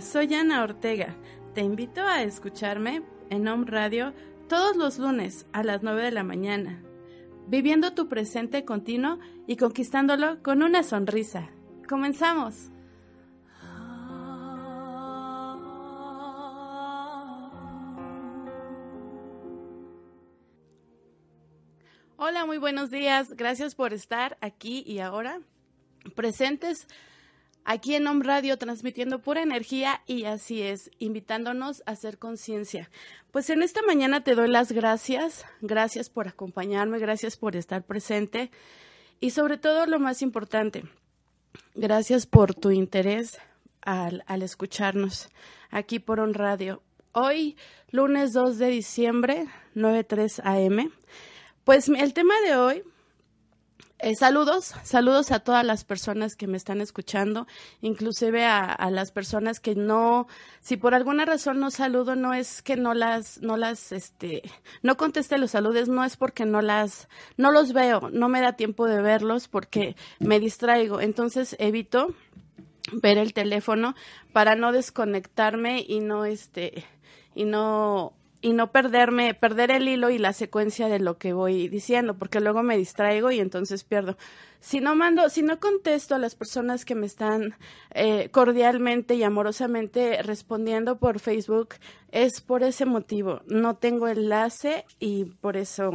Soy Ana Ortega. Te invito a escucharme en Home Radio todos los lunes a las 9 de la mañana, viviendo tu presente continuo y conquistándolo con una sonrisa. ¡Comenzamos! Hola, muy buenos días. Gracias por estar aquí y ahora presentes aquí en Home Radio transmitiendo pura energía y así es, invitándonos a hacer conciencia. Pues en esta mañana te doy las gracias, gracias por acompañarme, gracias por estar presente y sobre todo lo más importante, gracias por tu interés al, escucharnos aquí por On Radio. Hoy, lunes 2 de diciembre, 9.3 am. Pues el tema de hoy eh, saludos, saludos a todas las personas que me están escuchando, inclusive a, a, las personas que no, si por alguna razón no saludo, no es que no las, no las, este, no conteste los saludos, no es porque no las, no los veo, no me da tiempo de verlos porque me distraigo, entonces evito ver el teléfono para no desconectarme y no, este, y no y no perderme, perder el hilo y la secuencia de lo que voy diciendo, porque luego me distraigo y entonces pierdo. Si no mando, si no contesto a las personas que me están eh, cordialmente y amorosamente respondiendo por Facebook, es por ese motivo. No tengo enlace y por eso.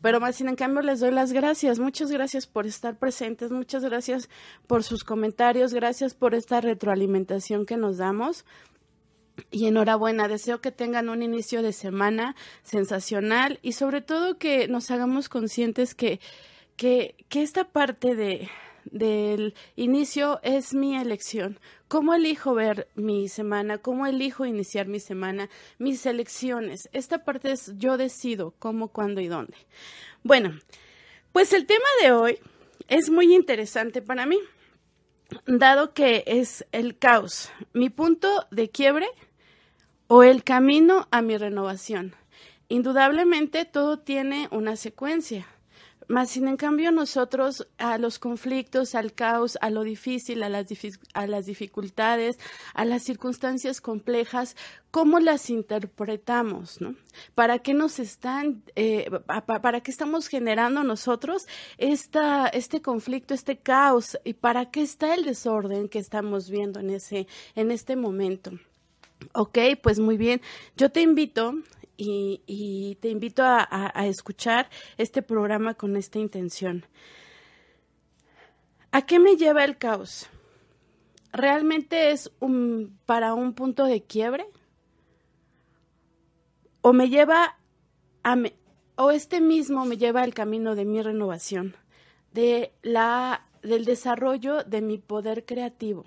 Pero más sin en cambio les doy las gracias. Muchas gracias por estar presentes, muchas gracias por sus comentarios, gracias por esta retroalimentación que nos damos. Y enhorabuena, deseo que tengan un inicio de semana sensacional y sobre todo que nos hagamos conscientes que, que, que esta parte de, del inicio es mi elección. ¿Cómo elijo ver mi semana? ¿Cómo elijo iniciar mi semana? Mis elecciones. Esta parte es yo decido cómo, cuándo y dónde. Bueno, pues el tema de hoy es muy interesante para mí, dado que es el caos. Mi punto de quiebre o el camino a mi renovación. Indudablemente todo tiene una secuencia. Más sin en cambio nosotros a los conflictos, al caos, a lo difícil, a las, a las dificultades, a las circunstancias complejas, ¿cómo las interpretamos? ¿no? ¿Para qué nos están, eh, para qué estamos generando nosotros esta, este conflicto, este caos? ¿Y para qué está el desorden que estamos viendo en, ese, en este momento? Ok, pues muy bien. Yo te invito y, te invito a, escuchar este programa con esta intención. ¿A qué me lleva el caos? ¿Realmente es un, para un punto de quiebre? ¿O me lleva a... O este mismo me lleva al camino de mi renovación, de la, del desarrollo de mi poder creativo?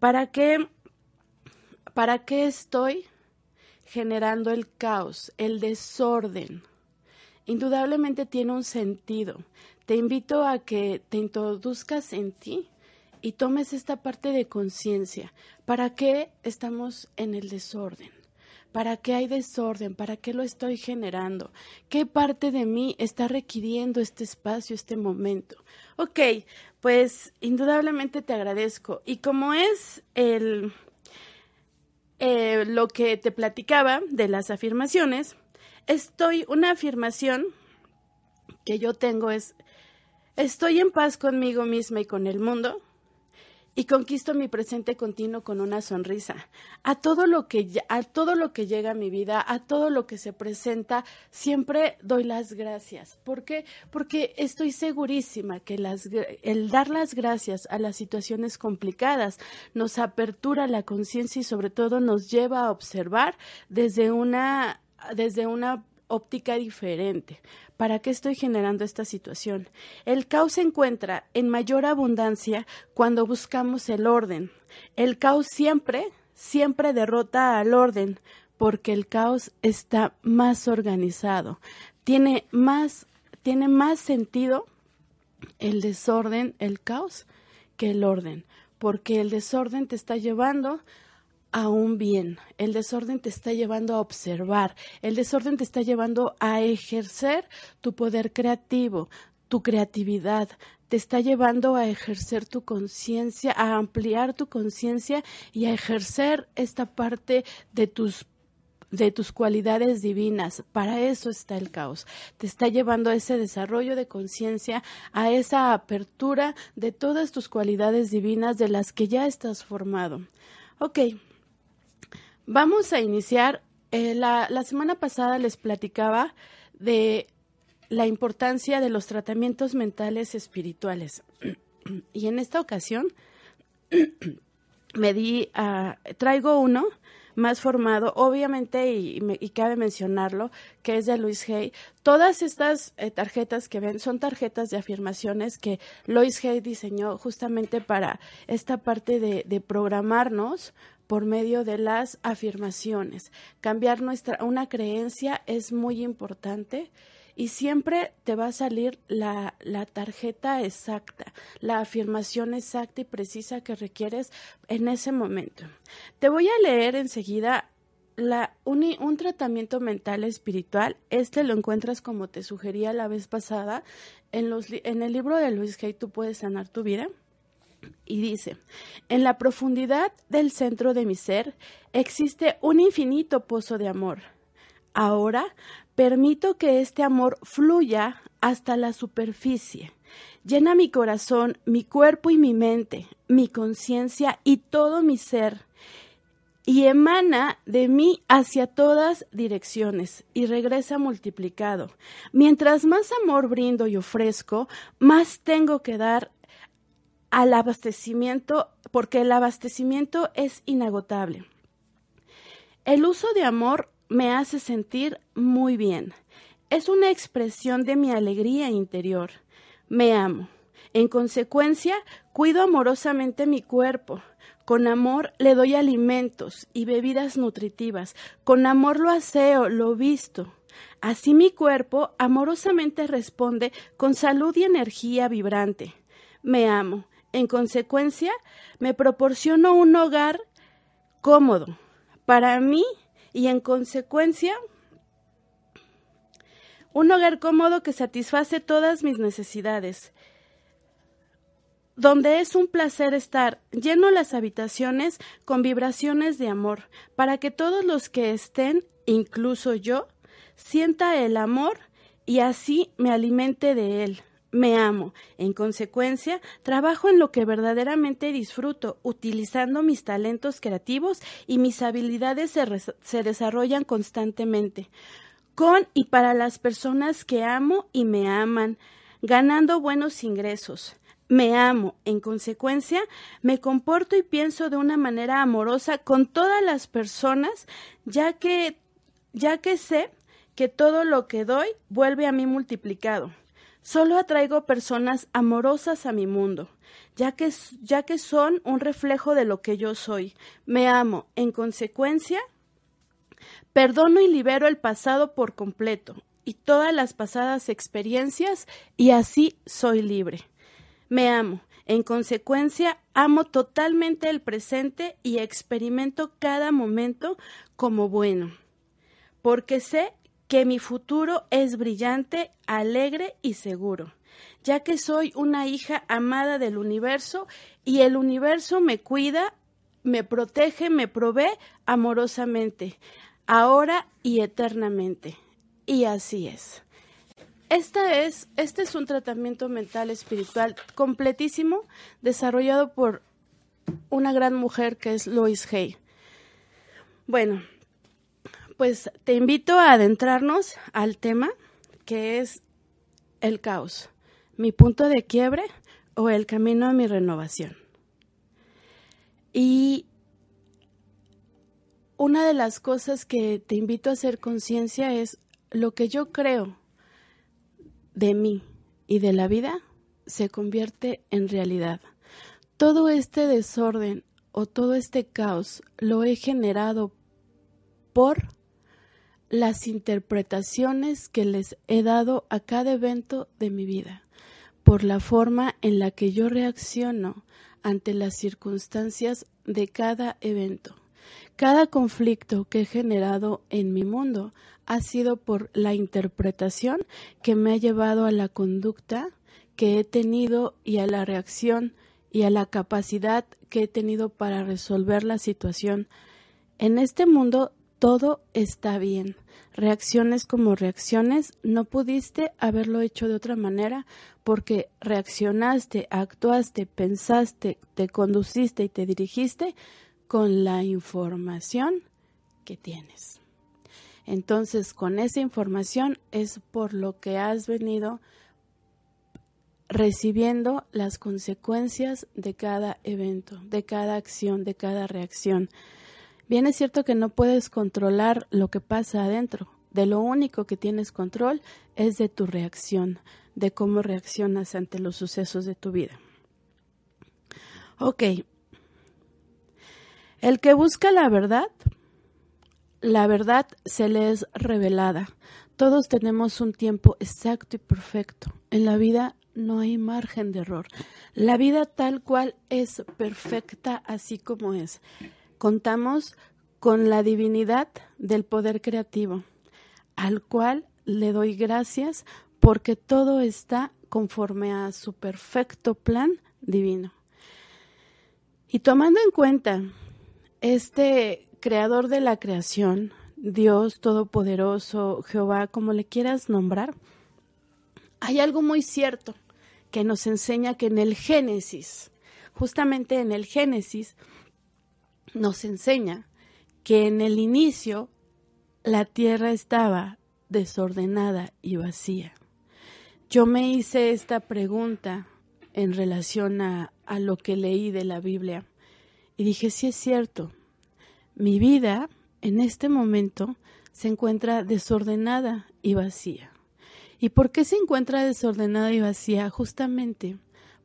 ¿Para qué? ¿Para qué estoy generando el caos, el desorden? Indudablemente tiene un sentido. Te invito a que te introduzcas en ti y tomes esta parte de conciencia. ¿Para qué estamos en el desorden? ¿Para qué hay desorden? ¿Para qué lo estoy generando? ¿Qué parte de mí está requiriendo este espacio, este momento? Ok, pues indudablemente te agradezco. Y como es el, eh, lo que te platicaba de las afirmaciones, estoy, una afirmación que yo tengo es, estoy en paz conmigo misma y con el mundo y conquisto mi presente continuo con una sonrisa. A todo lo que a todo lo que llega a mi vida, a todo lo que se presenta, siempre doy las gracias. ¿Por qué? Porque estoy segurísima que el dar las gracias a las situaciones complicadas nos apertura la conciencia y sobre todo nos lleva a observar desde una desde una óptica diferente. ¿Para qué estoy generando esta situación? El caos se encuentra en mayor abundancia cuando buscamos el orden. El caos siempre, siempre derrota al orden, porque el caos está más organizado. Tiene más, tiene más sentido el desorden, el caos, que el orden, porque el desorden te está llevando a un bien, el desorden te está llevando a observar, el desorden te está llevando a ejercer tu poder creativo, tu creatividad, te está llevando a ejercer tu conciencia, a ampliar tu conciencia y a ejercer esta parte de tus de tus cualidades divinas. Para eso está el caos. Te está llevando a ese desarrollo de conciencia, a esa apertura de todas tus cualidades divinas de las que ya estás formado. Ok, vamos a iniciar. Eh, la, semana pasada les platicaba de la importancia de los tratamientos mentales espirituales. Y en esta ocasión me di a, traigo uno más formado, obviamente, y, y, cabe mencionarlo, que es de Luis Hay. Todas estas eh, tarjetas que ven son tarjetas de afirmaciones que Luis Hay diseñó justamente para esta parte de programarnos por medio de las afirmaciones. Cambiar nuestra una creencia es muy importante y siempre te va a salir la, la, tarjeta exacta, la afirmación exacta y precisa que requieres en ese momento. Te voy a leer enseguida la, un, un, tratamiento mental espiritual. Este lo encuentras como te sugería la vez pasada en, los, en el libro de Luis Hay, tú puedes sanar tu vida. Y dice, en la profundidad del centro de mi ser existe un infinito pozo de amor. Ahora Permito que este amor fluya hasta la superficie. Llena mi corazón, mi cuerpo y mi mente, mi conciencia y todo mi ser. Y emana de mí hacia todas direcciones y regresa multiplicado. Mientras más amor brindo y ofrezco, más tengo que dar al abastecimiento, porque el abastecimiento es inagotable. El uso de amor me hace sentir muy bien. Es una expresión de mi alegría interior. Me amo. En consecuencia, cuido amorosamente mi cuerpo. Con amor le doy alimentos y bebidas nutritivas. Con amor lo aseo, lo visto. Así mi cuerpo amorosamente responde con salud y energía vibrante. Me amo. En consecuencia, me proporciono un hogar cómodo. Para mí y en consecuencia un hogar cómodo que satisface todas mis necesidades, donde es un placer estar, lleno las habitaciones con vibraciones de amor, para que todos los que estén, incluso yo, sienta el amor y así me alimente de él me amo. En consecuencia, trabajo en lo que verdaderamente disfruto, utilizando mis talentos creativos y mis habilidades se, se, desarrollan constantemente. Con y para las personas que amo y me aman, ganando buenos ingresos. Me amo. En consecuencia, me comporto y pienso de una manera amorosa con todas las personas, ya que, ya que sé que todo lo que doy vuelve a mí multiplicado. Solo atraigo personas amorosas a mi mundo, ya que, ya que son un reflejo de lo que yo soy. Me amo. En consecuencia, perdono y libero el pasado por completo y todas las pasadas experiencias y así soy libre. Me amo. En consecuencia, amo totalmente el presente y experimento cada momento como bueno, porque sé que mi futuro es brillante, alegre y seguro, ya que soy una hija amada del universo y el universo me cuida, me protege, me provee amorosamente, ahora y eternamente. Y así es. Esta es, este es un tratamiento mental espiritual completísimo, desarrollado por una gran mujer que es Lois Hay. Bueno, pues te invito a adentrarnos al tema que es el caos, mi punto de quiebre o el camino a mi renovación. Y una de las cosas que te invito a hacer conciencia es lo que yo creo de mí y de la vida se convierte en realidad. Todo este desorden o todo este caos lo he generado por las interpretaciones que les he dado a cada evento de mi vida, por la forma en la que yo reacciono ante las circunstancias de cada evento. Cada conflicto que he generado en mi mundo ha sido por la interpretación que me ha llevado a la conducta que he tenido y a la reacción y a la capacidad que he tenido para resolver la situación. En este mundo todo está bien. Reacciones como reacciones, no pudiste haberlo hecho de otra manera porque reaccionaste, actuaste, pensaste, te conduciste y te dirigiste con la información que tienes. Entonces, con esa información es por lo que has venido recibiendo las consecuencias de cada evento, de cada acción, de cada reacción. Bien es cierto que no puedes controlar lo que pasa adentro. De lo único que tienes control es de tu reacción, de cómo reaccionas ante los sucesos de tu vida. Ok. El que busca la verdad, la verdad se le es revelada. Todos tenemos un tiempo exacto y perfecto. En la vida no hay margen de error. La vida tal cual es perfecta así como es. Contamos con la divinidad del poder creativo, al cual le doy gracias porque todo está conforme a su perfecto plan divino. Y tomando en cuenta este creador de la creación, Dios Todopoderoso, Jehová, como le quieras nombrar, hay algo muy cierto que nos enseña que en el Génesis, justamente en el Génesis, nos enseña que en el inicio la tierra estaba desordenada y vacía. Yo me hice esta pregunta en relación a, lo que leí de la Biblia y dije, sí es cierto, mi vida en este momento se encuentra desordenada y vacía. ¿Y por qué se encuentra desordenada y vacía? Justamente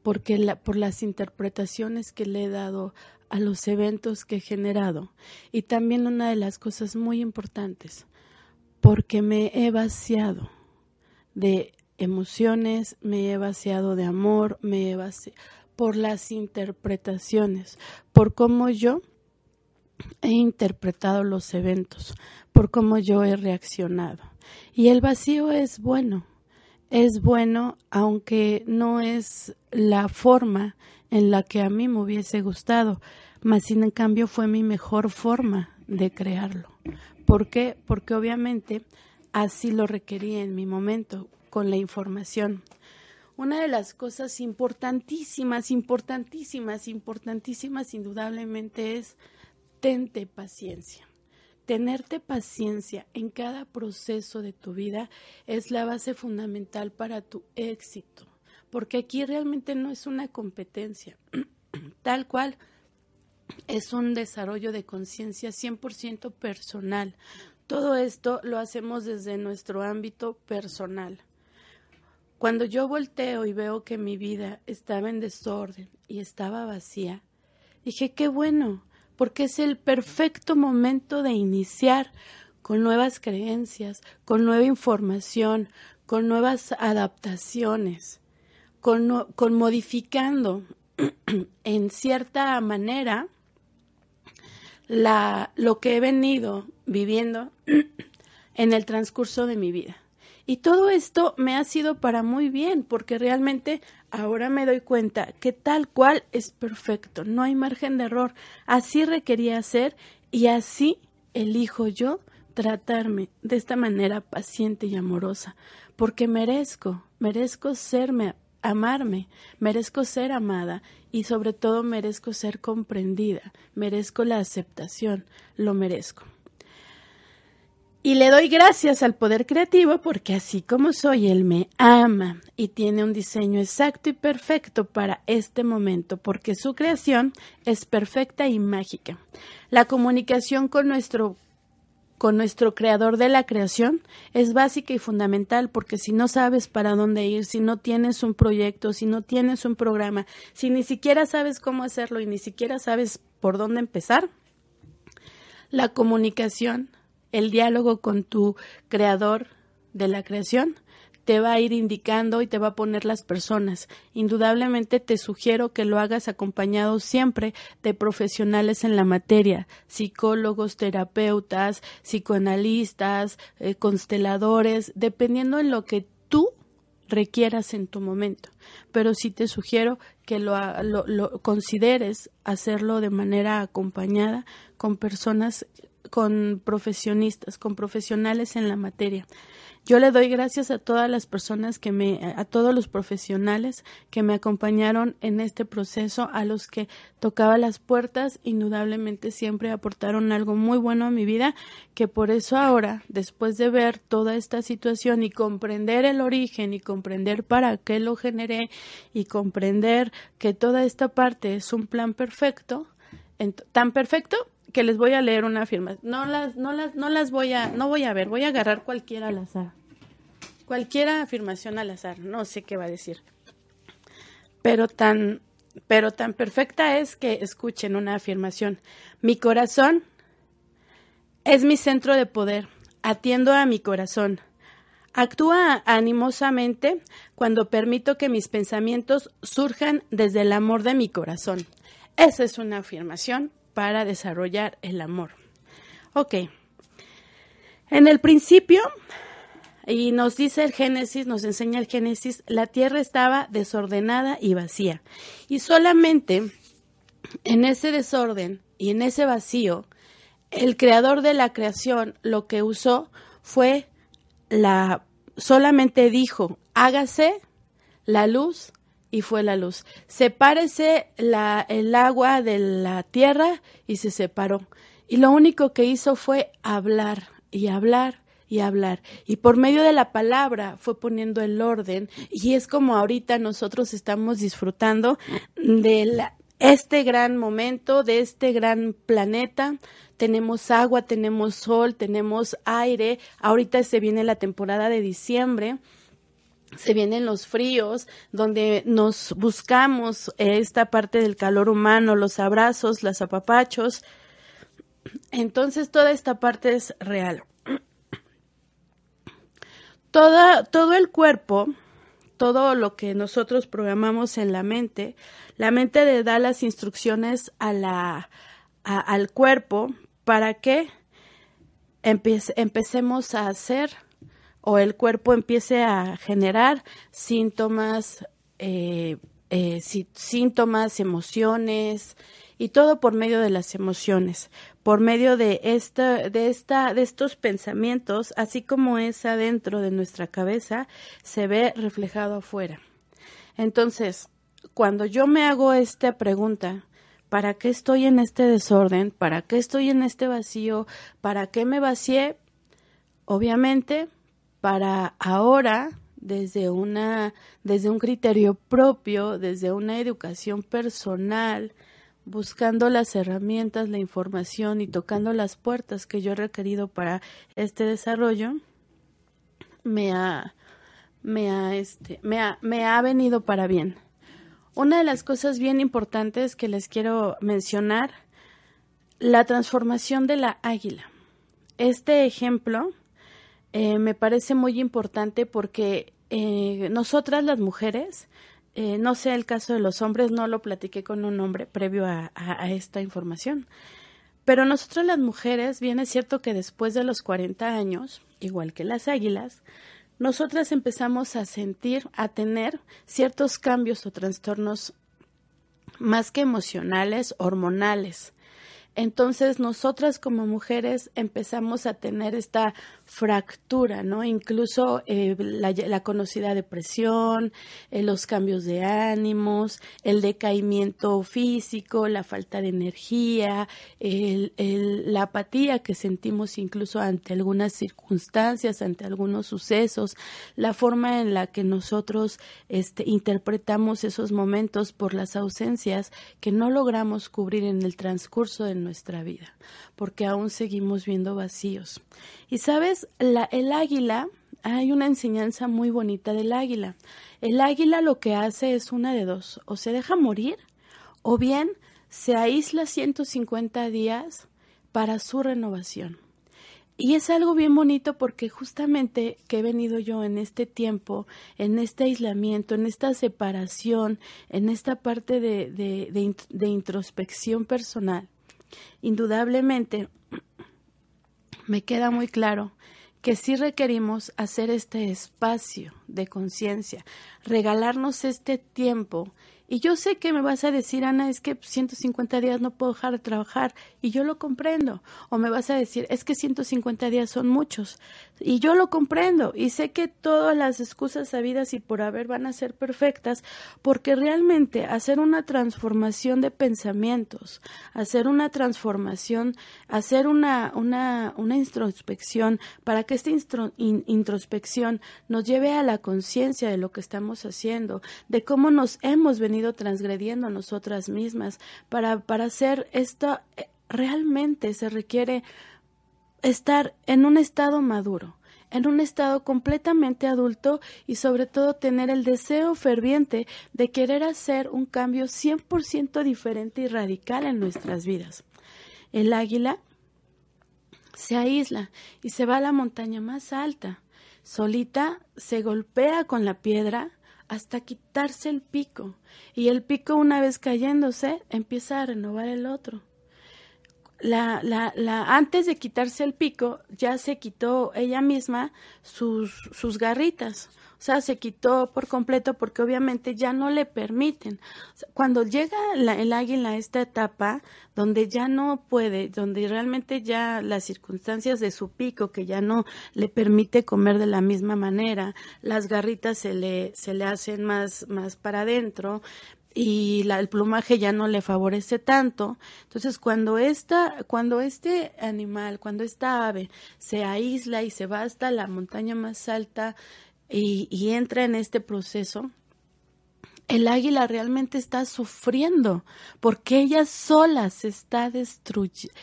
porque por las interpretaciones que le he dado a los eventos que he generado. Y también una de las cosas muy importantes, porque me he vaciado de emociones, me he vaciado de amor, me he vaciado por las interpretaciones, por cómo yo he interpretado los eventos, por cómo yo he reaccionado. Y el vacío es bueno, es bueno aunque no es la forma en la que a mí me hubiese gustado, mas sin en cambio fue mi mejor forma de crearlo. ¿Por qué? Porque obviamente así lo requería en mi momento, con la información. Una de las cosas importantísimas, importantísimas, importantísimas, indudablemente es tente paciencia. Tenerte paciencia en cada proceso de tu vida es la base fundamental para tu éxito, porque aquí realmente no es una competencia, tal cual es un desarrollo de conciencia 100% personal. Todo esto lo hacemos desde nuestro ámbito personal. Cuando yo volteo y veo que mi vida estaba en desorden y estaba vacía, dije, qué bueno, porque es el perfecto momento de iniciar con nuevas creencias, con nueva información, con nuevas adaptaciones, con, modificando en cierta manera la, lo que he venido viviendo en el transcurso de mi vida. Y todo esto me ha sido para muy bien, porque realmente ahora me doy cuenta que tal cual es perfecto, no hay margen de error. Así requería ser y así elijo yo tratarme de esta manera paciente y amorosa, porque merezco, merezco serme, amarme, merezco ser amada y sobre todo merezco ser comprendida, merezco la aceptación, lo merezco. Y le doy gracias al poder creativo porque así como soy, Él me ama y tiene un diseño exacto y perfecto para este momento porque su creación es perfecta y mágica. La comunicación con nuestro con nuestro creador de la creación es básica y fundamental porque si no sabes para dónde ir, si no tienes un proyecto, si no tienes un programa, si ni siquiera sabes cómo hacerlo y ni siquiera sabes por dónde empezar, la comunicación, el diálogo con tu creador de la creación te va a ir indicando y te va a poner las personas. Indudablemente te sugiero que lo hagas acompañado siempre de profesionales en la materia, psicólogos, terapeutas, psicoanalistas, eh, consteladores, dependiendo en lo que tú requieras en tu momento. Pero sí te sugiero que lo, lo, lo consideres hacerlo de manera acompañada con personas, con profesionistas, con profesionales en la materia. Yo le doy gracias a todas las personas que me, a todos los profesionales que me acompañaron en este proceso, a los que tocaba las puertas, indudablemente siempre aportaron algo muy bueno a mi vida, que por eso ahora, después de ver toda esta situación y comprender el origen y comprender para qué lo generé y comprender que toda esta parte es un plan perfecto, tan perfecto que les voy a leer una firma. No las, no las, no las voy a, no voy a ver, voy a agarrar cualquiera al azar. Cualquiera afirmación al azar, no sé qué va a decir. Pero tan, pero tan perfecta es que escuchen una afirmación. Mi corazón es mi centro de poder. Atiendo a mi corazón. Actúa animosamente cuando permito que mis pensamientos surjan desde el amor de mi corazón. Esa es una afirmación para desarrollar el amor. Ok. En el principio, y nos dice el Génesis, nos enseña el Génesis, la tierra estaba desordenada y vacía. Y solamente en ese desorden y en ese vacío, el creador de la creación lo que usó fue la, solamente dijo, hágase la luz y fue la luz. Sepárese la, el agua de la tierra y se separó. Y lo único que hizo fue hablar y hablar y hablar. Y por medio de la palabra fue poniendo el orden. Y es como ahorita nosotros estamos disfrutando de este gran momento, de este gran planeta. Tenemos agua, tenemos sol, tenemos aire. Ahorita se viene la temporada de diciembre se vienen los fríos, donde nos buscamos esta parte del calor humano, los abrazos, los apapachos. Entonces toda esta parte es real. Todo el cuerpo, todo lo que nosotros programamos en la mente, la mente le da las instrucciones a la, al cuerpo para que empecemos a hacer o el cuerpo empiece a generar síntomas, eh, eh, síntomas, emociones y todo por medio de las emociones, por medio de esta, de esta, de estos pensamientos, así como es adentro de nuestra cabeza, se ve reflejado afuera. Entonces, cuando yo me hago esta pregunta, ¿para qué estoy en este desorden? ¿Para qué estoy en este vacío? ¿Para qué me vacié? Obviamente para ahora desde una desde un criterio propio, desde una educación personal, buscando las herramientas, la información y tocando las puertas que yo he requerido para este desarrollo, me ha me ha este me ha, me ha venido para bien. Una de las cosas bien importantes que les quiero mencionar, la transformación de la águila. Este ejemplo eh, me parece muy importante porque eh, nosotras las mujeres, eh, no sé el caso de los hombres, no lo platiqué con un hombre previo a, a, esta información, pero nosotras las mujeres, bien es cierto que después de los 40 años, igual que las águilas, nosotras empezamos a sentir, a tener ciertos cambios o trastornos más que emocionales, hormonales. Entonces nosotras como mujeres empezamos a tener esta fractura, ¿no? Incluso eh, la, conocida depresión, eh, los cambios de ánimos, el decaimiento físico, la falta de energía, la apatía que sentimos incluso ante algunas circunstancias, ante algunos sucesos, la forma en la que nosotros este, interpretamos esos momentos por las ausencias que no logramos cubrir en el transcurso de nuestra vida, porque aún seguimos viendo vacíos. Y sabes, el águila, hay una enseñanza muy bonita del águila. El águila lo que hace es una de dos, o se deja morir, o bien se aísla 150 días para su renovación. Y es algo bien bonito porque justamente que he venido yo en este tiempo, en este aislamiento, en esta separación, en esta parte de introspección personal, indudablemente me queda muy claro que sí requerimos hacer este espacio de conciencia, regalarnos este tiempo y yo sé que me vas a decir, Ana, es que 150 días no puedo dejar de trabajar y yo lo comprendo. O me vas a decir, es que 150 días son muchos y yo lo comprendo. Y sé que todas las excusas sabidas y por haber van a ser perfectas porque realmente hacer una transformación de pensamientos, hacer una transformación, hacer una, una, una introspección para que esta introspección nos lleve a la conciencia de lo que estamos haciendo, de cómo nos hemos venido transgrediendo nosotras mismas. Para, para hacer esto, eh, realmente se requiere estar en un estado maduro, en un estado completamente adulto y sobre todo tener el deseo ferviente de querer hacer un cambio 100% diferente y radical en nuestras vidas. El águila se aísla y se va a la montaña más alta. Solita se golpea con la piedra hasta quitarse el pico. Y el pico, una vez cayéndose, empieza a renovar el otro. La, la, la, antes de quitarse el pico, ya se quitó ella misma sus, sus garritas. O sea, se quitó por completo porque obviamente ya no le permiten. cuando llega el águila a esta etapa donde ya no puede, donde realmente ya las circunstancias de su pico, que ya no le permite comer de la misma manera, las garritas se le, se le hacen más, más para adentro, y la, el plumaje ya no le favorece tanto. Entonces, cuando esta, cuando este animal, cuando esta ave se aísla y se va hasta la montaña más alta y, entra en este proceso, el águila realmente está sufriendo porque ella sola se está destruyendo,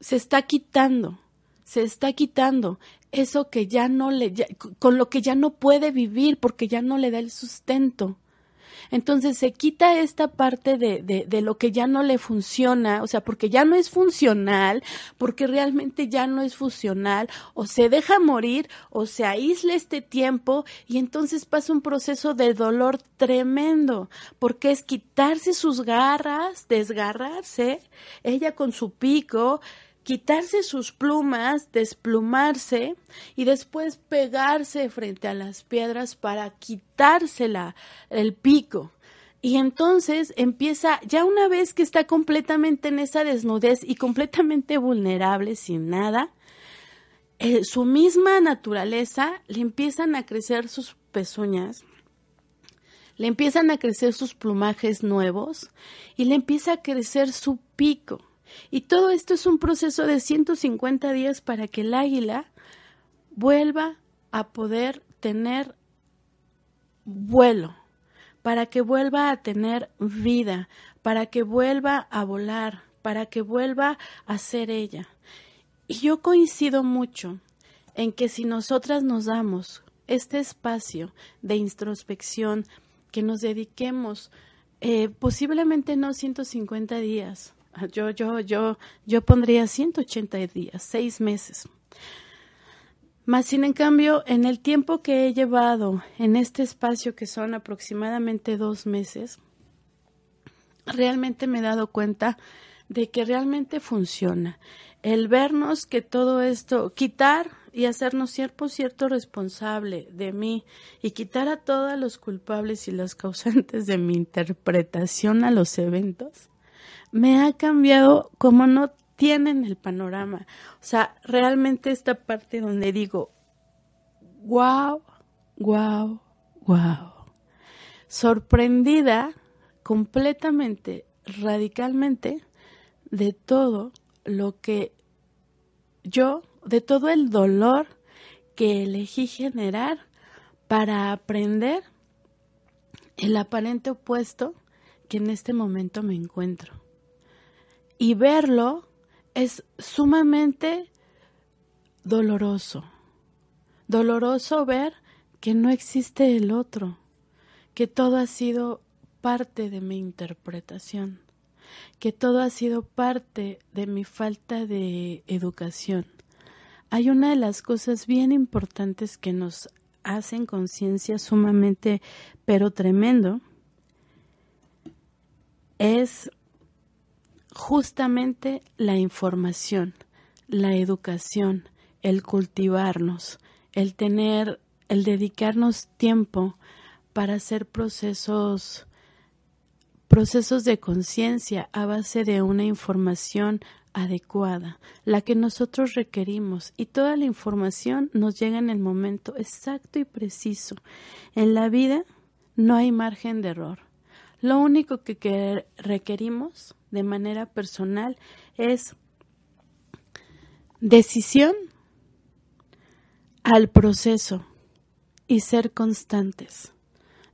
se está quitando, se está quitando eso que ya no le, con lo que ya no puede vivir porque ya no le da el sustento. Entonces se quita esta parte de, de, lo que ya no le funciona, o sea, porque ya no es funcional, porque realmente ya no es funcional, o se deja morir, o se aísla este tiempo, y entonces pasa un proceso de dolor tremendo, porque es quitarse sus garras, desgarrarse, ella con su pico, quitarse sus plumas, desplumarse y después pegarse frente a las piedras para quitársela el pico. Y entonces empieza, ya una vez que está completamente en esa desnudez y completamente vulnerable, sin nada, eh, su misma naturaleza le empiezan a crecer sus pezuñas, le empiezan a crecer sus plumajes nuevos y le empieza a crecer su pico. Y todo esto es un proceso de 150 días para que el águila vuelva a poder tener vuelo, para que vuelva a tener vida, para que vuelva a volar, para que vuelva a ser ella. Y yo coincido mucho en que si nosotras nos damos este espacio de introspección, que nos dediquemos eh, posiblemente no 150 días, yo, yo, yo, yo pondría 180 días, seis meses. Más sin en cambio, en el tiempo que he llevado en este espacio, que son aproximadamente dos meses, realmente me he dado cuenta de que realmente funciona. El vernos que todo esto, quitar y hacernos cierto, cierto responsable de mí y quitar a todos los culpables y los causantes de mi interpretación a los eventos, me ha cambiado como no tienen el panorama. O sea, realmente esta parte donde digo, wow, wow, wow. Sorprendida completamente, radicalmente, de todo lo que yo, de todo el dolor que elegí generar para aprender el aparente opuesto que en este momento me encuentro. Y verlo es sumamente doloroso. Doloroso ver que no existe el otro, que todo ha sido parte de mi interpretación, que todo ha sido parte de mi falta de educación. Hay una de las cosas bien importantes que nos hacen conciencia sumamente, pero tremendo, es justamente la información, la educación, el cultivarnos, el tener, el dedicarnos tiempo para hacer procesos procesos de conciencia a base de una información adecuada, la que nosotros requerimos, y toda la información nos llega en el momento exacto y preciso. En la vida no hay margen de error. Lo único que requerimos de manera personal es decisión al proceso y ser constantes.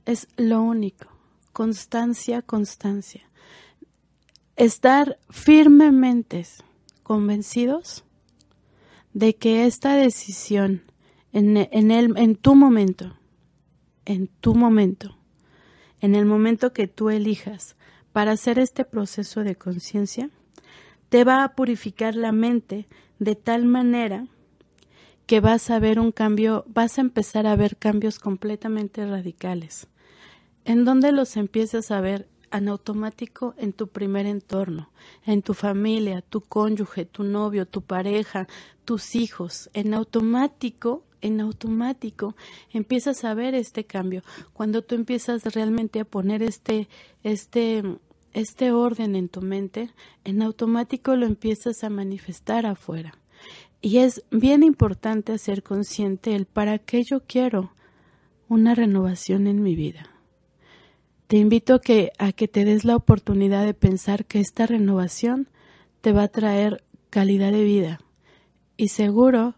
Es lo único. Constancia, constancia. Estar firmemente convencidos de que esta decisión en, en, el, en tu momento, en tu momento, en el momento que tú elijas para hacer este proceso de conciencia, te va a purificar la mente de tal manera que vas a ver un cambio, vas a empezar a ver cambios completamente radicales. ¿En dónde los empiezas a ver? En automático en tu primer entorno, en tu familia, tu cónyuge, tu novio, tu pareja, tus hijos. En automático en automático empiezas a ver este cambio. Cuando tú empiezas realmente a poner este, este, este orden en tu mente, en automático lo empiezas a manifestar afuera. Y es bien importante hacer consciente el para qué yo quiero una renovación en mi vida. Te invito que, a que te des la oportunidad de pensar que esta renovación te va a traer calidad de vida y seguro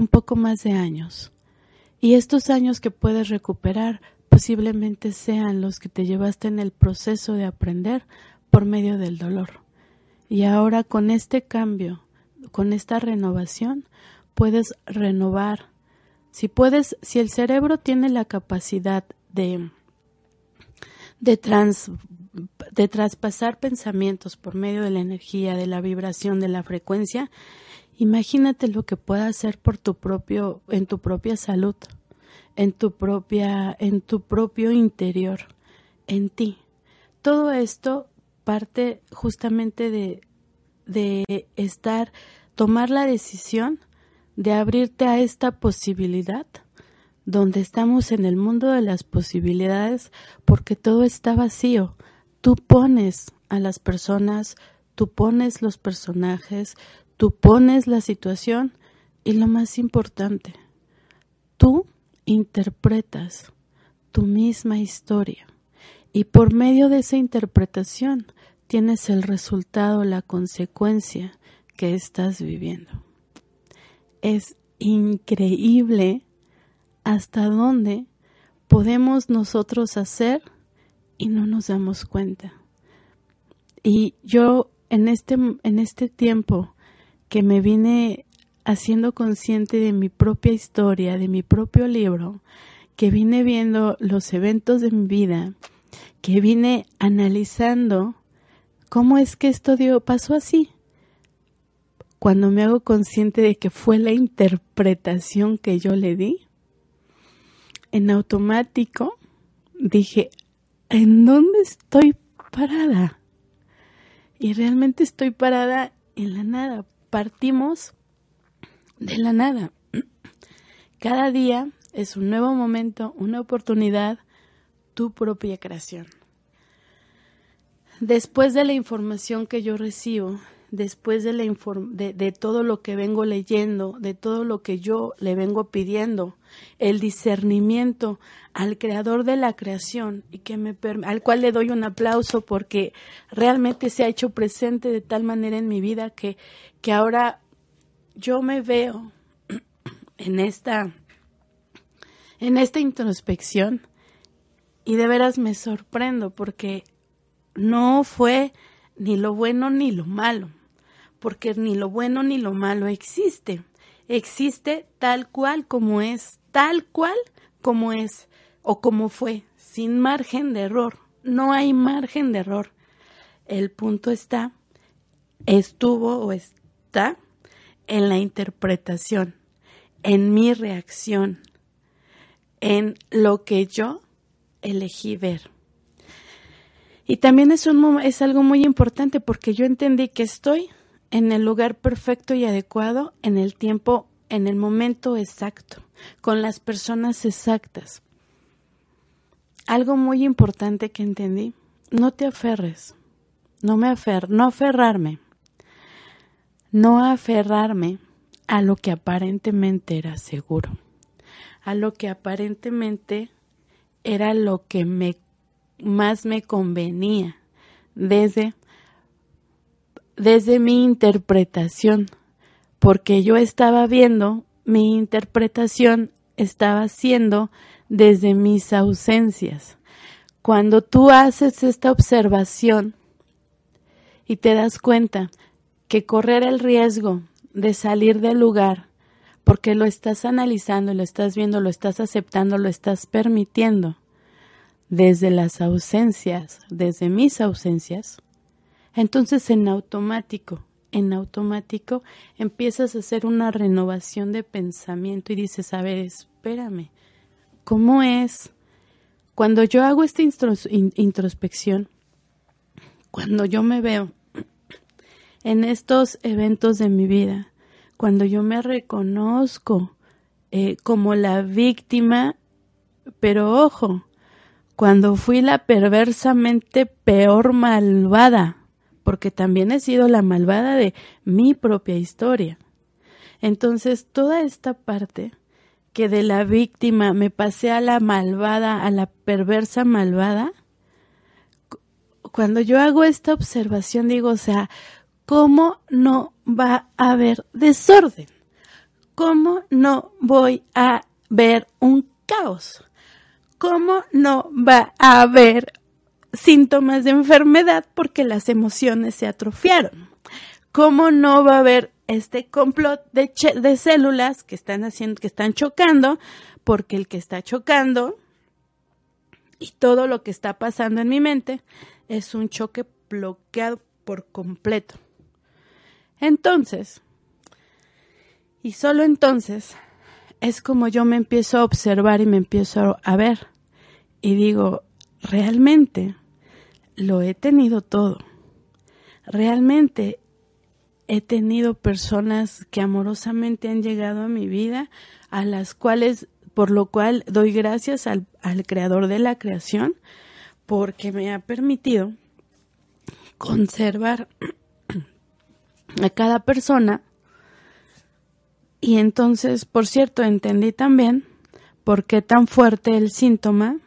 un poco más de años. Y estos años que puedes recuperar posiblemente sean los que te llevaste en el proceso de aprender por medio del dolor. Y ahora con este cambio, con esta renovación, puedes renovar. Si puedes, si el cerebro tiene la capacidad de de trans de traspasar pensamientos por medio de la energía, de la vibración, de la frecuencia, Imagínate lo que pueda hacer por tu propio, en tu propia salud, en tu propia, en tu propio interior, en ti. Todo esto parte justamente de, de estar, tomar la decisión de abrirte a esta posibilidad, donde estamos en el mundo de las posibilidades, porque todo está vacío. Tú pones a las personas, tú pones los personajes, Tú pones la situación y lo más importante, tú interpretas tu misma historia y por medio de esa interpretación tienes el resultado, la consecuencia que estás viviendo. Es increíble hasta dónde podemos nosotros hacer y no nos damos cuenta. Y yo en este, en este tiempo que me vine haciendo consciente de mi propia historia, de mi propio libro, que vine viendo los eventos de mi vida, que vine analizando cómo es que esto dio, pasó así. Cuando me hago consciente de que fue la interpretación que yo le di, en automático dije, ¿en dónde estoy parada? Y realmente estoy parada en la nada, partimos de la nada. Cada día es un nuevo momento, una oportunidad, tu propia creación. Después de la información que yo recibo, después de, la inform- de, de todo lo que vengo leyendo, de todo lo que yo le vengo pidiendo, el discernimiento al creador de la creación y que me al cual le doy un aplauso porque realmente se ha hecho presente de tal manera en mi vida que, que ahora yo me veo en esta en esta introspección y de veras me sorprendo porque no fue ni lo bueno ni lo malo, porque ni lo bueno ni lo malo existe. Existe tal cual como es, tal cual como es o como fue, sin margen de error. No hay margen de error. El punto está, estuvo o está en la interpretación, en mi reacción, en lo que yo elegí ver. Y también es, algo muy importante porque yo entendí que estoy en el lugar perfecto y adecuado, en el tiempo, en el momento exacto, con las personas exactas. Algo muy importante que entendí, no te aferres, no me afer, no aferrarme, no aferrarme a lo que aparentemente era seguro, a lo que aparentemente era lo que me más me convenía desde desde mi interpretación, porque yo estaba viendo mi interpretación estaba siendo desde mis ausencias. Cuando tú haces esta observación y te das cuenta que correr el riesgo de salir del lugar porque lo estás analizando, lo estás viendo, lo estás aceptando, lo estás permitiendo desde las ausencias, desde mis ausencias, entonces en automático, en automático empiezas a hacer una renovación de pensamiento y dices, a ver, espérame, ¿cómo es? Cuando yo hago esta introspección, cuando yo me veo en estos eventos de mi vida, cuando yo me reconozco eh, como la víctima, pero ojo, cuando fui la perversamente peor malvada, porque también he sido la malvada de mi propia historia. Entonces, toda esta parte que de la víctima me pasé a la malvada, a la perversa malvada, cu- cuando yo hago esta observación digo, o sea, ¿cómo no va a haber desorden? ¿Cómo no voy a ver un caos? ¿Cómo no va a haber síntomas de enfermedad porque las emociones se atrofiaron? ¿Cómo no va a haber este complot de, células que están haciendo, que están chocando, porque el que está chocando y todo lo que está pasando en mi mente es un choque bloqueado por completo. Entonces, y solo entonces, es como yo me empiezo a observar y me empiezo a ver y digo, realmente lo he tenido todo. Realmente he tenido personas que amorosamente han llegado a mi vida, a las cuales, por lo cual doy gracias al, al creador de la creación, porque me ha permitido conservar a cada persona. Y entonces, por cierto, entendí también por qué tan fuerte el síntoma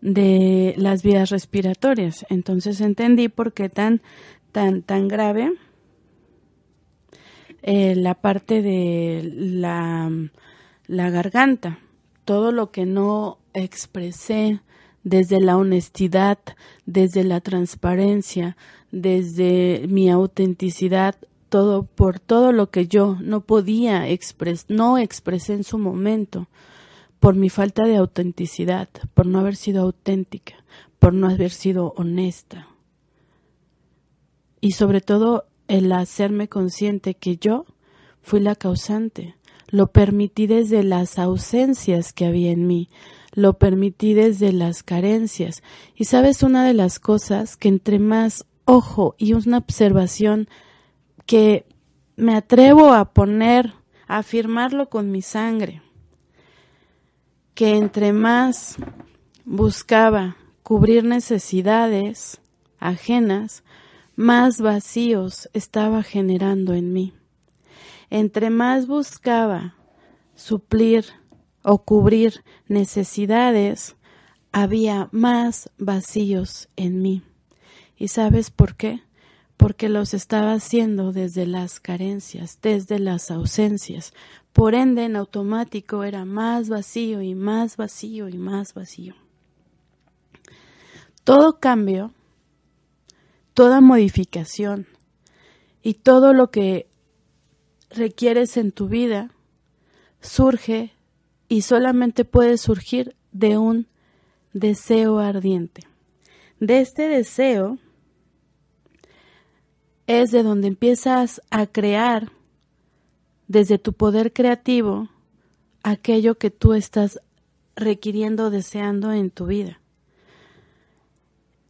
de las vías respiratorias. Entonces entendí por qué tan, tan, tan grave eh, la parte de la, la garganta, todo lo que no expresé desde la honestidad, desde la transparencia, desde mi autenticidad, todo por todo lo que yo no podía expres no expresé en su momento, por mi falta de autenticidad, por no haber sido auténtica, por no haber sido honesta. Y sobre todo el hacerme consciente que yo fui la causante. Lo permití desde las ausencias que había en mí, lo permití desde las carencias. Y sabes una de las cosas que entre más ojo y una observación que me atrevo a poner, a afirmarlo con mi sangre, que entre más buscaba cubrir necesidades ajenas, más vacíos estaba generando en mí. Entre más buscaba suplir o cubrir necesidades, había más vacíos en mí. ¿Y sabes por qué? Porque los estaba haciendo desde las carencias, desde las ausencias. Por ende, en automático era más vacío y más vacío y más vacío. Todo cambio, toda modificación y todo lo que requieres en tu vida surge y solamente puede surgir de un deseo ardiente. De este deseo es de donde empiezas a crear desde tu poder creativo aquello que tú estás requiriendo, deseando en tu vida.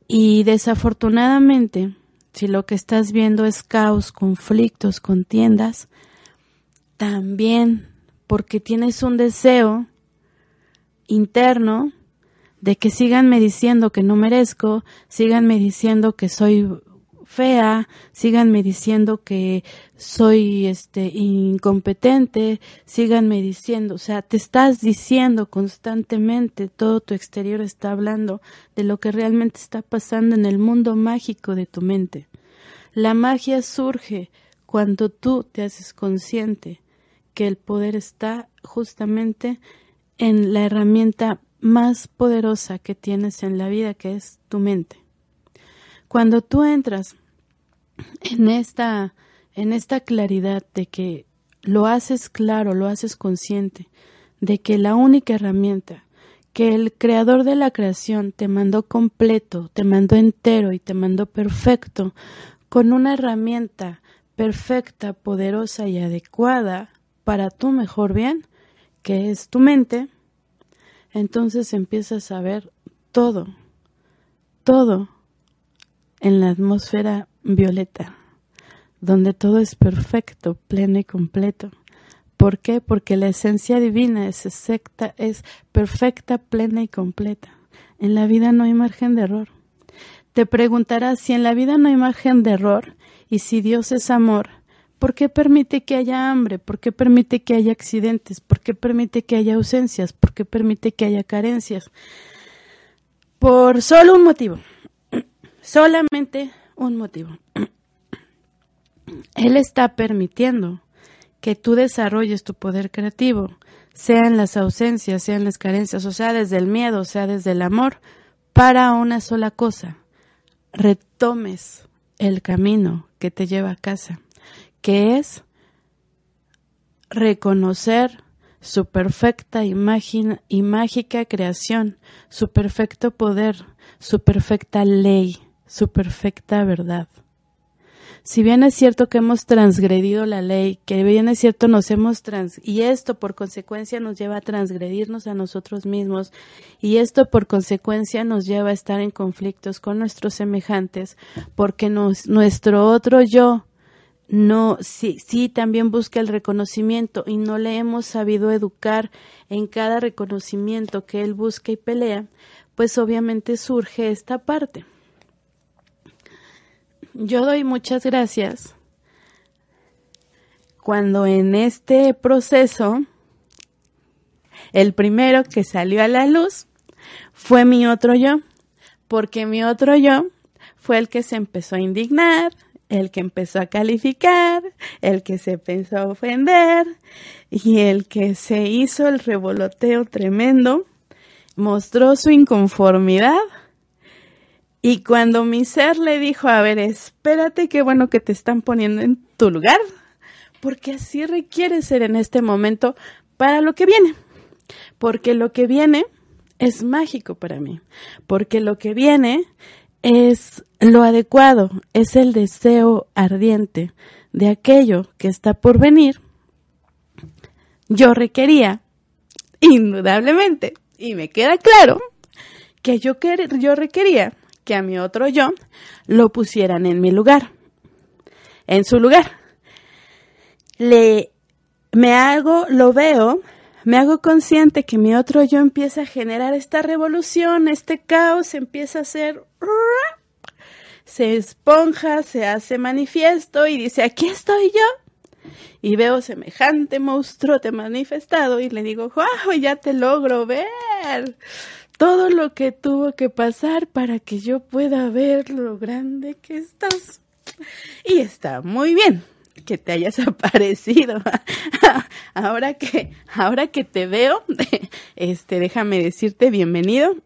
Y desafortunadamente, si lo que estás viendo es caos, conflictos, contiendas, también porque tienes un deseo interno de que síganme diciendo que no merezco, síganme diciendo que soy fea, síganme diciendo que soy este incompetente, síganme diciendo, o sea, te estás diciendo constantemente, todo tu exterior está hablando de lo que realmente está pasando en el mundo mágico de tu mente. La magia surge cuando tú te haces consciente que el poder está justamente en la herramienta más poderosa que tienes en la vida, que es tu mente. Cuando tú entras en esta, en esta claridad de que lo haces claro, lo haces consciente, de que la única herramienta que el creador de la creación te mandó completo, te mandó entero y te mandó perfecto, con una herramienta perfecta, poderosa y adecuada para tu mejor bien, que es tu mente, entonces empiezas a ver todo, todo en la atmósfera violeta, donde todo es perfecto, pleno y completo. ¿Por qué? Porque la esencia divina es exacta, es perfecta, plena y completa. En la vida no hay margen de error. Te preguntarás si en la vida no hay margen de error y si Dios es amor, ¿Por qué permite que haya hambre? ¿Por qué permite que haya accidentes? ¿Por qué permite que haya ausencias? ¿Por qué permite que haya carencias? Por solo un motivo. Solamente un motivo. Él está permitiendo que tú desarrolles tu poder creativo, sea en las ausencias, sea en las carencias, o sea desde el miedo, o sea desde el amor, para una sola cosa. Retomes el camino que te lleva a casa que es reconocer su perfecta imagen y mágica creación, su perfecto poder, su perfecta ley, su perfecta verdad. Si bien es cierto que hemos transgredido la ley, que bien es cierto nos hemos trans y esto por consecuencia nos lleva a transgredirnos a nosotros mismos y esto por consecuencia nos lleva a estar en conflictos con nuestros semejantes porque nuestro otro yo no, sí, sí también busca el reconocimiento y no le hemos sabido educar en cada reconocimiento que él busca y pelea, pues obviamente surge esta parte. Yo doy muchas gracias. Cuando en este proceso el primero que salió a la luz fue mi otro yo, porque mi otro yo fue el que se empezó a indignar, el que empezó a calificar, el que se pensó a ofender y el que se hizo el revoloteo tremendo, mostró su inconformidad y cuando mi ser le dijo, a ver, espérate, qué bueno que te están poniendo en tu lugar, porque así requiere ser en este momento para lo que viene, porque lo que viene es mágico para mí, porque lo que viene es lo adecuado, es el deseo ardiente de aquello que está por venir. Yo requería, indudablemente, y me queda claro, que yo, yo requería que a mi otro yo lo pusieran en mi lugar, en su lugar. Le, me hago, lo veo, me hago consciente que mi otro yo empieza a generar esta revolución, este caos, empieza a ser se esponja, se hace manifiesto y dice, aquí estoy yo. Y veo semejante monstruo te manifestado y le digo, wow, ya te logro ver. Todo lo que tuvo que pasar para que yo pueda ver lo grande que estás. Y está muy bien que te hayas aparecido. ahora que, ahora que te veo, este, déjame decirte bienvenido.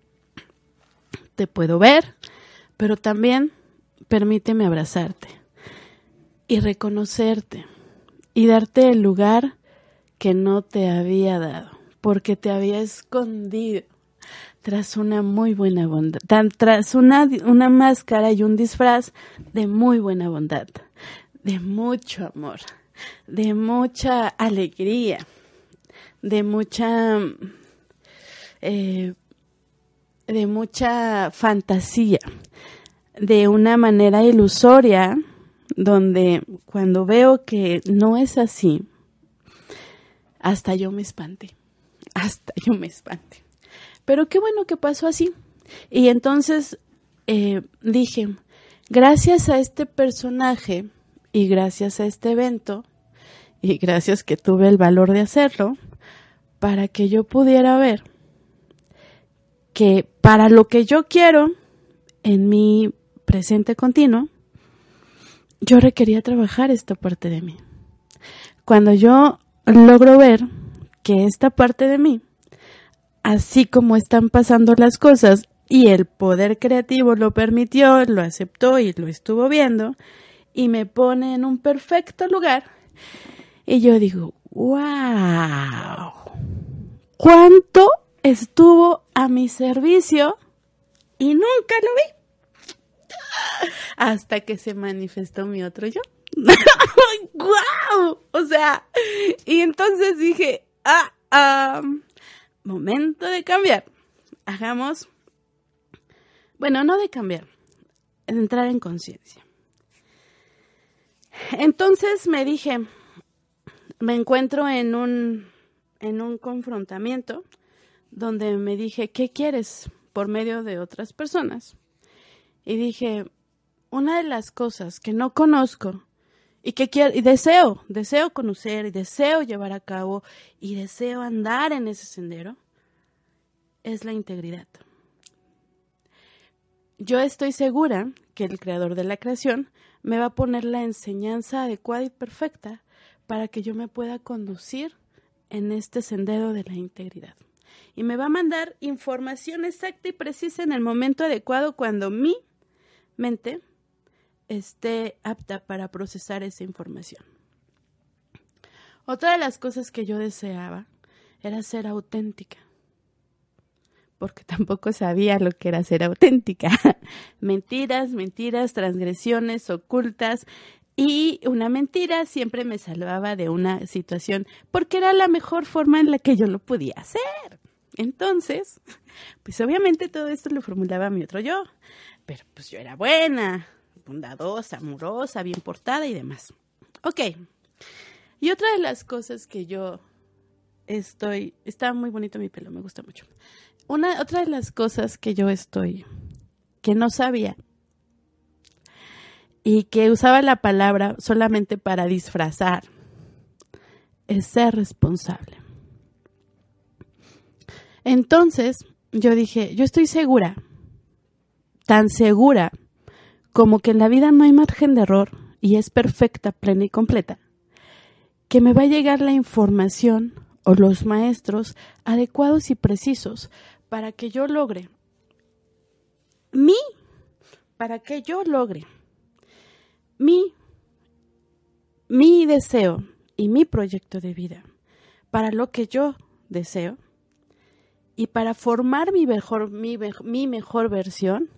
Te puedo ver, pero también permíteme abrazarte y reconocerte y darte el lugar que no te había dado, porque te había escondido tras una muy buena bondad, tras una, una máscara y un disfraz de muy buena bondad, de mucho amor, de mucha alegría, de mucha, eh, de mucha fantasía, de una manera ilusoria, donde cuando veo que no es así, hasta yo me espante, hasta yo me espante. Pero qué bueno que pasó así. Y entonces eh, dije, gracias a este personaje y gracias a este evento, y gracias que tuve el valor de hacerlo, para que yo pudiera ver que para lo que yo quiero en mi presente continuo, yo requería trabajar esta parte de mí. Cuando yo logro ver que esta parte de mí, así como están pasando las cosas y el poder creativo lo permitió, lo aceptó y lo estuvo viendo, y me pone en un perfecto lugar, y yo digo, wow, ¿cuánto estuvo a mi servicio? Y nunca lo vi hasta que se manifestó mi otro yo. ¡Guau! O sea, y entonces dije, ah, momento de cambiar. Hagamos, bueno, no de cambiar, de entrar en conciencia. Entonces me dije, me encuentro en un, en un confrontamiento donde me dije, ¿qué quieres por medio de otras personas? Y dije, una de las cosas que no conozco y que quiero y deseo, deseo conocer y deseo llevar a cabo y deseo andar en ese sendero es la integridad. Yo estoy segura que el creador de la creación me va a poner la enseñanza adecuada y perfecta para que yo me pueda conducir en este sendero de la integridad. Y me va a mandar información exacta y precisa en el momento adecuado cuando mi mente esté apta para procesar esa información. Otra de las cosas que yo deseaba era ser auténtica, porque tampoco sabía lo que era ser auténtica. mentiras, mentiras, transgresiones ocultas. Y una mentira siempre me salvaba de una situación porque era la mejor forma en la que yo lo podía hacer. Entonces, pues obviamente todo esto lo formulaba mi otro yo, pero pues yo era buena, amorosa, bien portada y demás. Ok. Y otra de las cosas que yo estoy, está muy bonito mi pelo, me gusta mucho. Una, otra de las cosas que yo estoy, que no sabía y que usaba la palabra solamente para disfrazar, es ser responsable. Entonces, yo dije, yo estoy segura, tan segura como que en la vida no hay margen de error y es perfecta, plena y completa, que me va a llegar la información o los maestros adecuados y precisos para que yo logre mi, para que yo logre mi, mi deseo y mi proyecto de vida, para lo que yo deseo y para formar mi mejor, mi, mi mejor versión,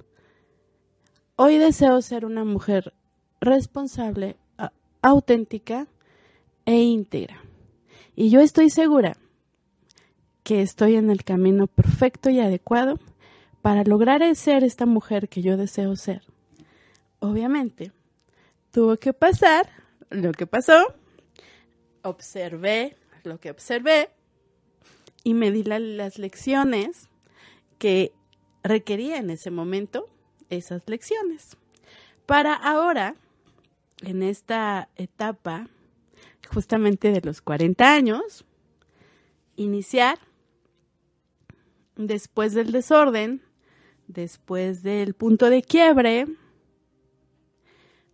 Hoy deseo ser una mujer responsable, auténtica e íntegra. Y yo estoy segura que estoy en el camino perfecto y adecuado para lograr ser esta mujer que yo deseo ser. Obviamente, tuvo que pasar lo que pasó, observé lo que observé y me di las lecciones que requería en ese momento esas lecciones. Para ahora, en esta etapa, justamente de los 40 años, iniciar después del desorden, después del punto de quiebre,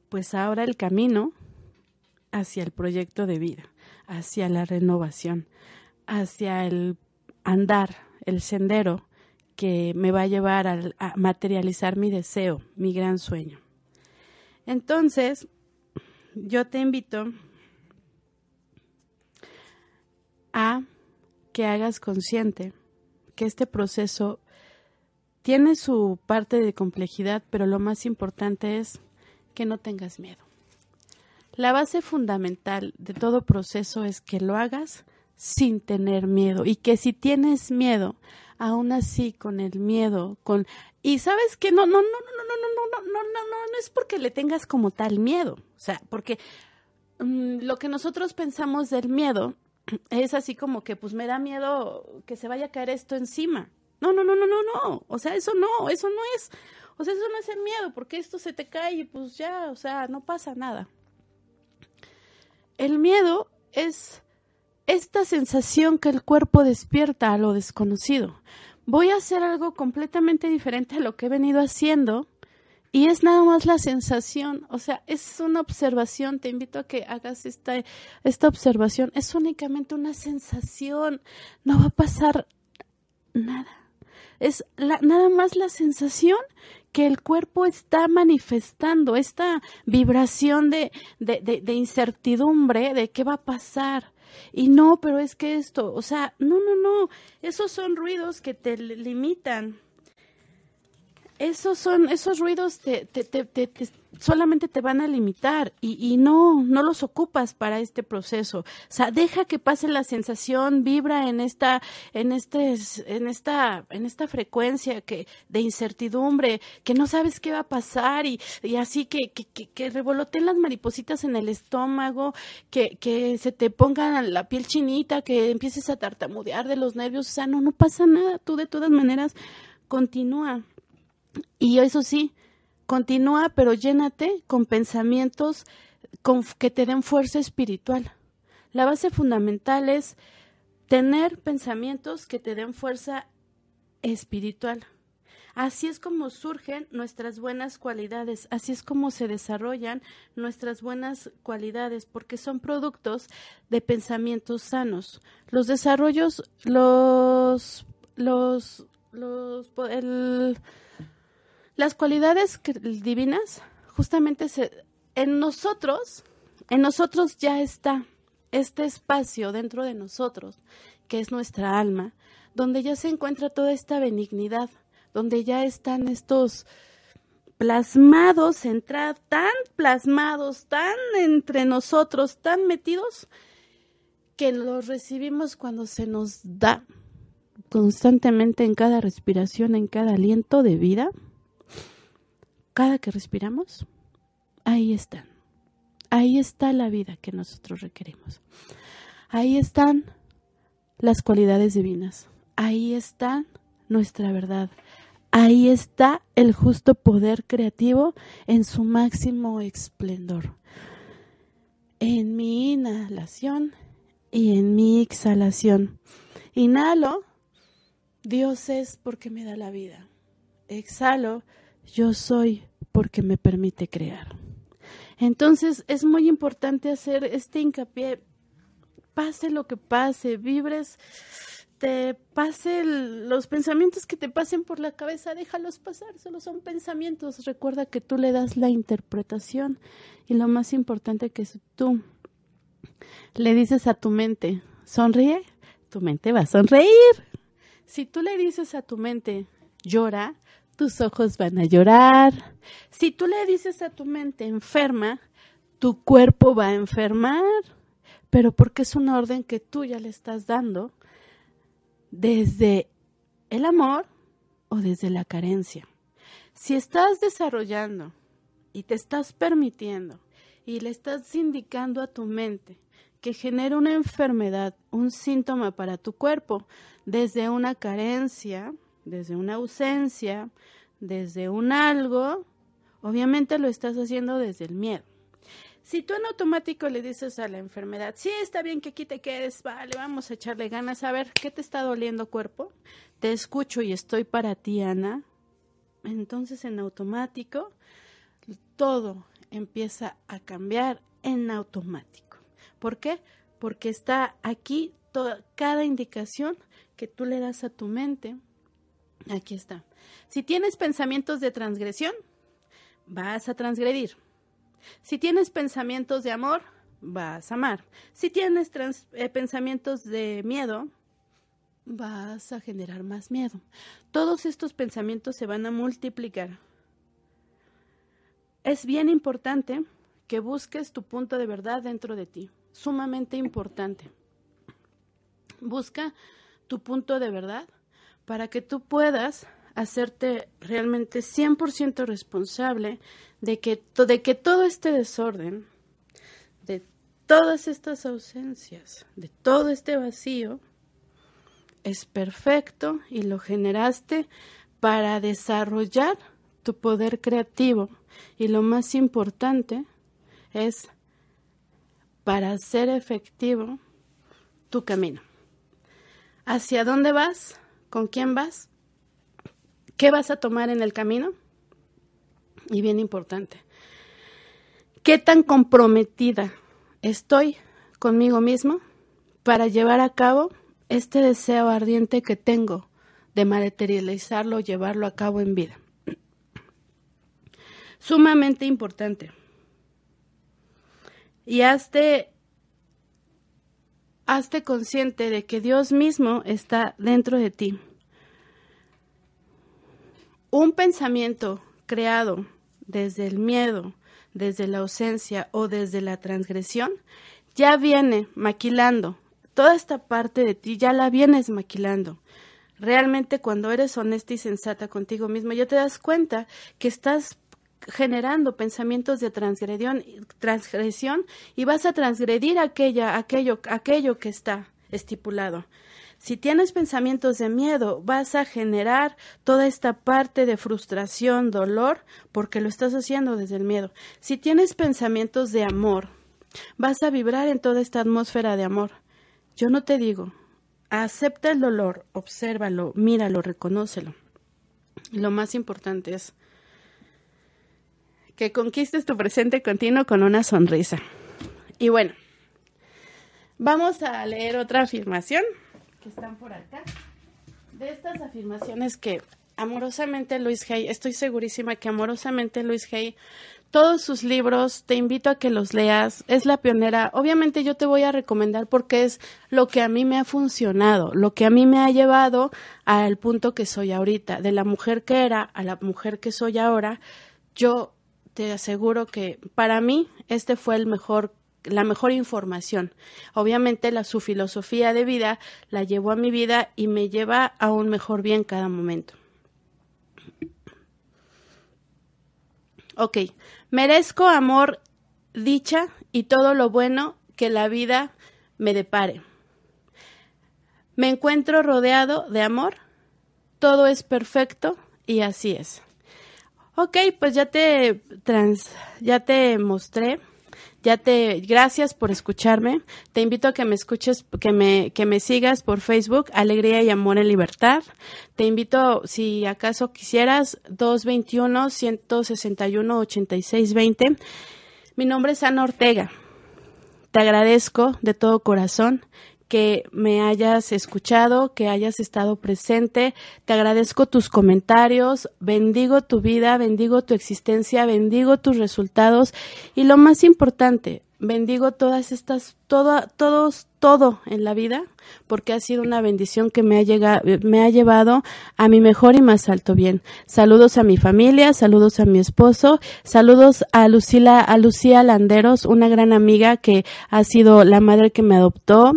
pues ahora el camino hacia el proyecto de vida, hacia la renovación, hacia el andar, el sendero que me va a llevar a, a materializar mi deseo, mi gran sueño. Entonces, yo te invito a que hagas consciente que este proceso tiene su parte de complejidad, pero lo más importante es que no tengas miedo. La base fundamental de todo proceso es que lo hagas sin tener miedo y que si tienes miedo, aún así con el miedo, con y sabes que no no no no no no no no no no no no es porque le tengas como tal miedo, o sea, porque mm, lo que nosotros pensamos del miedo es así como que pues me da miedo que se vaya a caer esto encima. No, no, no, no, no, no. O sea, eso no, eso no es, o sea, eso no es el miedo, porque esto se te cae y pues ya, o sea, no pasa nada. El miedo es esta sensación que el cuerpo despierta a lo desconocido. Voy a hacer algo completamente diferente a lo que he venido haciendo y es nada más la sensación, o sea, es una observación, te invito a que hagas esta, esta observación, es únicamente una sensación, no va a pasar nada. Es la, nada más la sensación que el cuerpo está manifestando, esta vibración de, de, de, de incertidumbre de qué va a pasar. Y no, pero es que esto, o sea, no, no, no, esos son ruidos que te limitan esos son, esos ruidos te, te, te, solamente te van a limitar y, y, no, no los ocupas para este proceso. O sea, deja que pase la sensación, vibra en esta, en este, en esta, en esta frecuencia que, de incertidumbre, que no sabes qué va a pasar y, y así que, que, que, que revoloten las maripositas en el estómago, que, que se te ponga la piel chinita, que empieces a tartamudear de los nervios. O sea, no, no pasa nada. Tú de todas maneras continúa y eso sí, continúa, pero llénate con pensamientos con, que te den fuerza espiritual. La base fundamental es tener pensamientos que te den fuerza espiritual. Así es como surgen nuestras buenas cualidades, así es como se desarrollan nuestras buenas cualidades, porque son productos de pensamientos sanos. Los desarrollos, los, los, los, las cualidades divinas, justamente se, en nosotros, en nosotros ya está este espacio dentro de nosotros, que es nuestra alma, donde ya se encuentra toda esta benignidad, donde ya están estos plasmados, entrad, tan plasmados, tan entre nosotros, tan metidos, que los recibimos cuando se nos da constantemente en cada respiración, en cada aliento de vida cada que respiramos, ahí están. Ahí está la vida que nosotros requerimos. Ahí están las cualidades divinas. Ahí está nuestra verdad. Ahí está el justo poder creativo en su máximo esplendor. En mi inhalación y en mi exhalación. Inhalo, Dios es porque me da la vida. Exhalo, yo soy porque me permite crear. Entonces es muy importante hacer este hincapié, pase lo que pase, vibres, te pase los pensamientos que te pasen por la cabeza, déjalos pasar, solo son pensamientos. Recuerda que tú le das la interpretación y lo más importante que es tú le dices a tu mente, sonríe, tu mente va a sonreír. Si tú le dices a tu mente, llora, tus ojos van a llorar. Si tú le dices a tu mente enferma, tu cuerpo va a enfermar, pero porque es una orden que tú ya le estás dando desde el amor o desde la carencia. Si estás desarrollando y te estás permitiendo y le estás indicando a tu mente que genera una enfermedad, un síntoma para tu cuerpo, desde una carencia, desde una ausencia, desde un algo Obviamente lo estás haciendo desde el miedo. Si tú en automático le dices a la enfermedad, sí, está bien que aquí te quedes, vale, vamos a echarle ganas, a ver, ¿qué te está doliendo cuerpo? Te escucho y estoy para ti, Ana. Entonces en automático todo empieza a cambiar en automático. ¿Por qué? Porque está aquí toda, cada indicación que tú le das a tu mente. Aquí está. Si tienes pensamientos de transgresión, vas a transgredir. Si tienes pensamientos de amor, vas a amar. Si tienes eh, pensamientos de miedo, vas a generar más miedo. Todos estos pensamientos se van a multiplicar. Es bien importante que busques tu punto de verdad dentro de ti. Sumamente importante. Busca tu punto de verdad para que tú puedas hacerte realmente 100% responsable de que, de que todo este desorden, de todas estas ausencias, de todo este vacío, es perfecto y lo generaste para desarrollar tu poder creativo. Y lo más importante es para hacer efectivo tu camino. ¿Hacia dónde vas? ¿Con quién vas? ¿Qué vas a tomar en el camino? Y bien importante, ¿qué tan comprometida estoy conmigo mismo para llevar a cabo este deseo ardiente que tengo de materializarlo, llevarlo a cabo en vida? Sumamente importante. Y hazte, hazte consciente de que Dios mismo está dentro de ti un pensamiento creado desde el miedo, desde la ausencia o desde la transgresión, ya viene maquilando. Toda esta parte de ti ya la vienes maquilando. Realmente cuando eres honesta y sensata contigo mismo, ya te das cuenta que estás generando pensamientos de transgresión, transgresión y vas a transgredir aquella, aquello, aquello que está estipulado. Si tienes pensamientos de miedo, vas a generar toda esta parte de frustración, dolor, porque lo estás haciendo desde el miedo. Si tienes pensamientos de amor, vas a vibrar en toda esta atmósfera de amor. Yo no te digo, acepta el dolor, obsérvalo, míralo, reconócelo. Lo más importante es que conquistes tu presente continuo con una sonrisa. Y bueno, vamos a leer otra afirmación que están por acá. De estas afirmaciones que amorosamente Luis Hay, estoy segurísima que amorosamente Luis Hay, todos sus libros, te invito a que los leas, es la pionera. Obviamente yo te voy a recomendar porque es lo que a mí me ha funcionado, lo que a mí me ha llevado al punto que soy ahorita, de la mujer que era a la mujer que soy ahora. Yo te aseguro que para mí este fue el mejor la mejor información. Obviamente la, su filosofía de vida la llevó a mi vida y me lleva a un mejor bien cada momento. Ok, merezco amor, dicha y todo lo bueno que la vida me depare. Me encuentro rodeado de amor, todo es perfecto y así es. Ok, pues ya te trans, ya te mostré ya te, gracias por escucharme. Te invito a que me escuches, que me, que me sigas por Facebook, Alegría y Amor en Libertad. Te invito, si acaso quisieras, 221-161-8620. Mi nombre es Ana Ortega. Te agradezco de todo corazón que me hayas escuchado, que hayas estado presente. Te agradezco tus comentarios, bendigo tu vida, bendigo tu existencia, bendigo tus resultados y lo más importante, bendigo todas estas, todo, todos, todo en la vida, porque ha sido una bendición que me ha llegado, me ha llevado a mi mejor y más alto bien. Saludos a mi familia, saludos a mi esposo, saludos a Lucila, a Lucía Landeros, una gran amiga que ha sido la madre que me adoptó,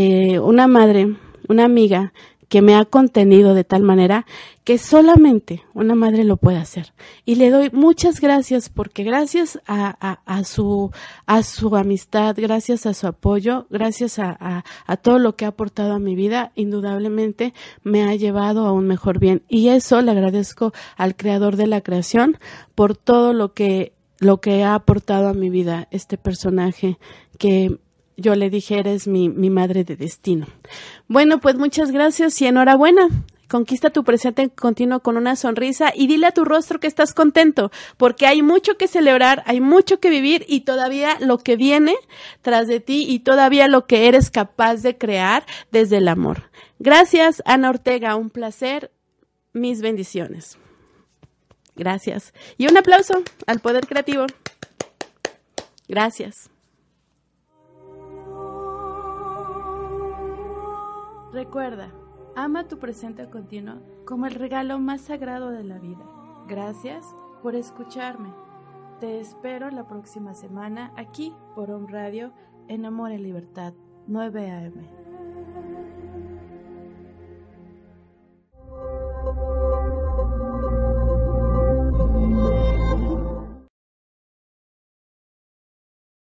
eh, una madre, una amiga que me ha contenido de tal manera que solamente una madre lo puede hacer. Y le doy muchas gracias porque gracias a, a, su, a su amistad, gracias a su apoyo, gracias a, a, todo lo que ha aportado a mi vida, indudablemente me ha llevado a un mejor bien. Y eso le agradezco al creador de la creación por todo lo que, lo que ha aportado a mi vida este personaje que yo le dije, eres mi, mi madre de destino. Bueno, pues muchas gracias y enhorabuena. Conquista tu presente continuo con una sonrisa y dile a tu rostro que estás contento, porque hay mucho que celebrar, hay mucho que vivir y todavía lo que viene tras de ti y todavía lo que eres capaz de crear desde el amor. Gracias, Ana Ortega, un placer, mis bendiciones. Gracias. Y un aplauso al Poder Creativo. Gracias. Recuerda, ama tu presente continuo como el regalo más sagrado de la vida. Gracias por escucharme. Te espero la próxima semana aquí por Home Radio en Amor y Libertad 9 AM.